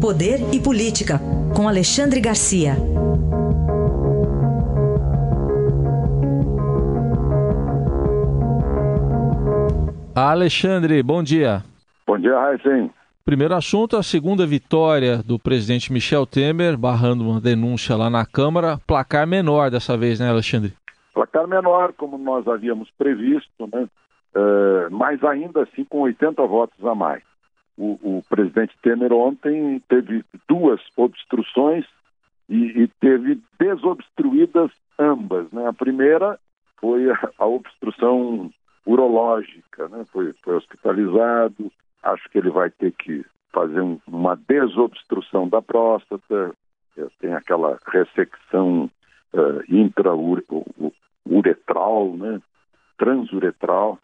Poder e Política, com Alexandre Garcia. Alexandre, bom dia. Bom dia, Raíssen. Primeiro assunto, a segunda vitória do presidente Michel Temer, barrando uma denúncia lá na Câmara. Placar menor dessa vez, né, Alexandre? Placar menor, como nós havíamos previsto, né? Uh, mas ainda assim com 80 votos a mais. O, o presidente Temer ontem teve duas obstruções e, e teve desobstruídas ambas. Né? A primeira foi a, a obstrução urológica, né? foi, foi hospitalizado, acho que ele vai ter que fazer um, uma desobstrução da próstata, é, tem aquela ressecção uh, intrauretral, né? transuretral,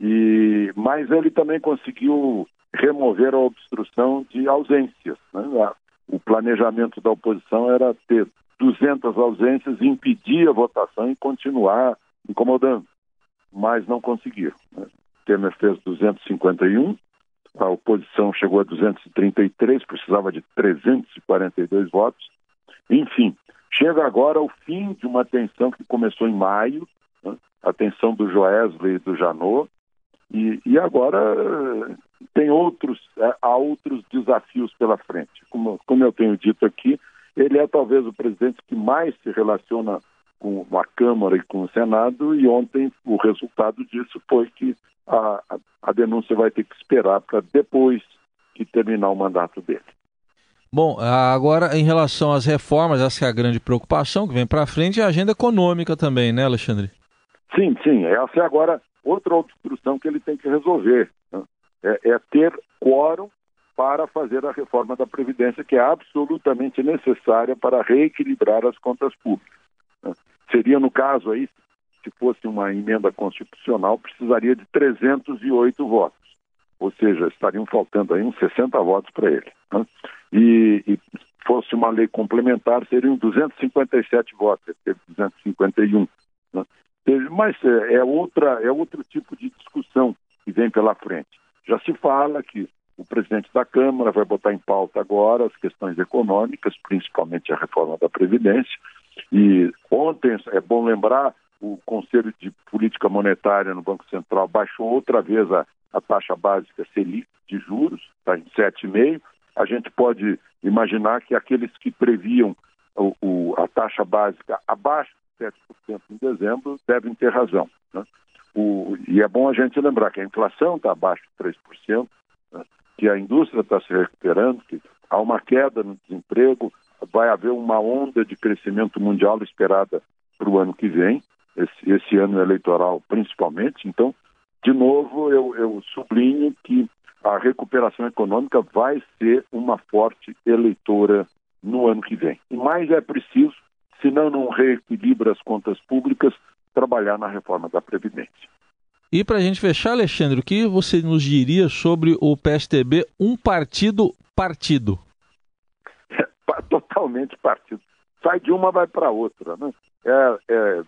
e, mas ele também conseguiu remover a obstrução de ausências. Né? O planejamento da oposição era ter 200 ausências, impedir a votação e continuar incomodando, mas não conseguiu. Né? Temer fez 251, a oposição chegou a 233, precisava de 342 votos. Enfim, chega agora o fim de uma tensão que começou em maio, né? a tensão do Joesley e do Janot, e, e agora tem outros, é, há outros desafios pela frente. Como, como eu tenho dito aqui, ele é talvez o presidente que mais se relaciona com a Câmara e com o Senado, e ontem o resultado disso foi que a, a, a denúncia vai ter que esperar para depois que terminar o mandato dele. Bom, agora em relação às reformas, essa é a grande preocupação que vem para frente, é a agenda econômica também, né, Alexandre? Sim, sim. Essa é agora outra obstrução que ele tem que resolver. Né? É, é ter quórum para fazer a reforma da Previdência, que é absolutamente necessária para reequilibrar as contas públicas. Né? Seria, no caso aí, se fosse uma emenda constitucional, precisaria de 308 votos. Ou seja, estariam faltando aí uns 60 votos para ele. Né? E, e fosse uma lei complementar, seriam 257 votos, ele teve 251. Né? Mas é, é, outra, é outro tipo de discussão que vem pela frente. Já se fala que o presidente da Câmara vai botar em pauta agora as questões econômicas, principalmente a reforma da Previdência. E ontem, é bom lembrar, o Conselho de Política Monetária no Banco Central baixou outra vez a, a taxa básica Selic de juros, está em 7,5%. A gente pode imaginar que aqueles que previam o, o, a taxa básica abaixo 7% em dezembro, devem ter razão. Né? O, e é bom a gente lembrar que a inflação está abaixo de 3%, né? que a indústria está se recuperando, que há uma queda no desemprego, vai haver uma onda de crescimento mundial esperada para o ano que vem, esse, esse, ano eleitoral principalmente. Então, de novo, eu, eu sublinho que a recuperação econômica vai ser uma forte eleitora no ano que vem. E mais é preciso senão não reequilibra as contas públicas, trabalhar na reforma da Previdência. E para a gente fechar, Alexandre, o que você nos diria sobre o PSDB, um partido partido? É, totalmente partido. Sai de uma, vai para outra. Né? É, é,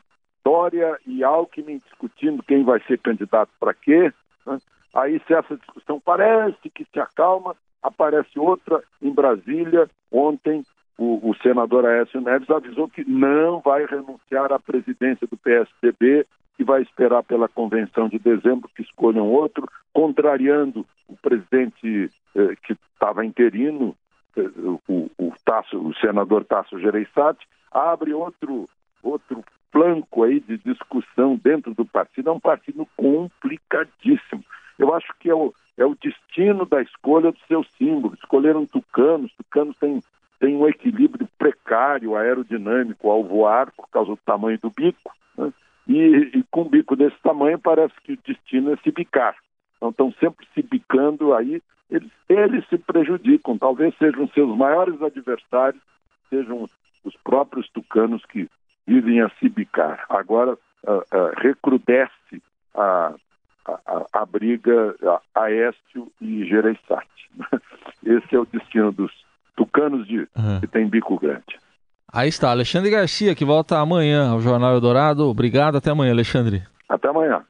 Dória e Alckmin discutindo quem vai ser candidato para quê. Né? Aí, se essa discussão parece que se acalma, aparece outra em Brasília. Ontem, o, o, senador Aécio Neves avisou que não vai renunciar à presidência do PSDB, que vai esperar pela convenção de dezembro que escolham outro, contrariando o presidente eh, que estava interino, eh, o, o, Tasso, o senador Tasso Gereissati, abre outro, outro flanco aí de discussão dentro do partido. É um partido complicadíssimo. Eu acho que é o, é o destino da escolha do seu símbolo. Escolheram tucanos, tucanos têm tem um equilíbrio precário aerodinâmico ao voar por causa do tamanho do bico, né? e, e, com um bico desse tamanho parece que o destino é se bicar. Então estão sempre se bicando aí, eles, eles se prejudicam, talvez sejam seus maiores adversários, sejam os próprios tucanos que vivem a se bicar. Agora uh, uh, recrudesce a, a, a, briga a Aécio e Gereissati. Esse é o destino dos tucanos de, uhum. que tem bico grande. Aí está, Alexandre Garcia, que volta amanhã ao Jornal Eldorado. Obrigado, até amanhã, Alexandre. Até amanhã.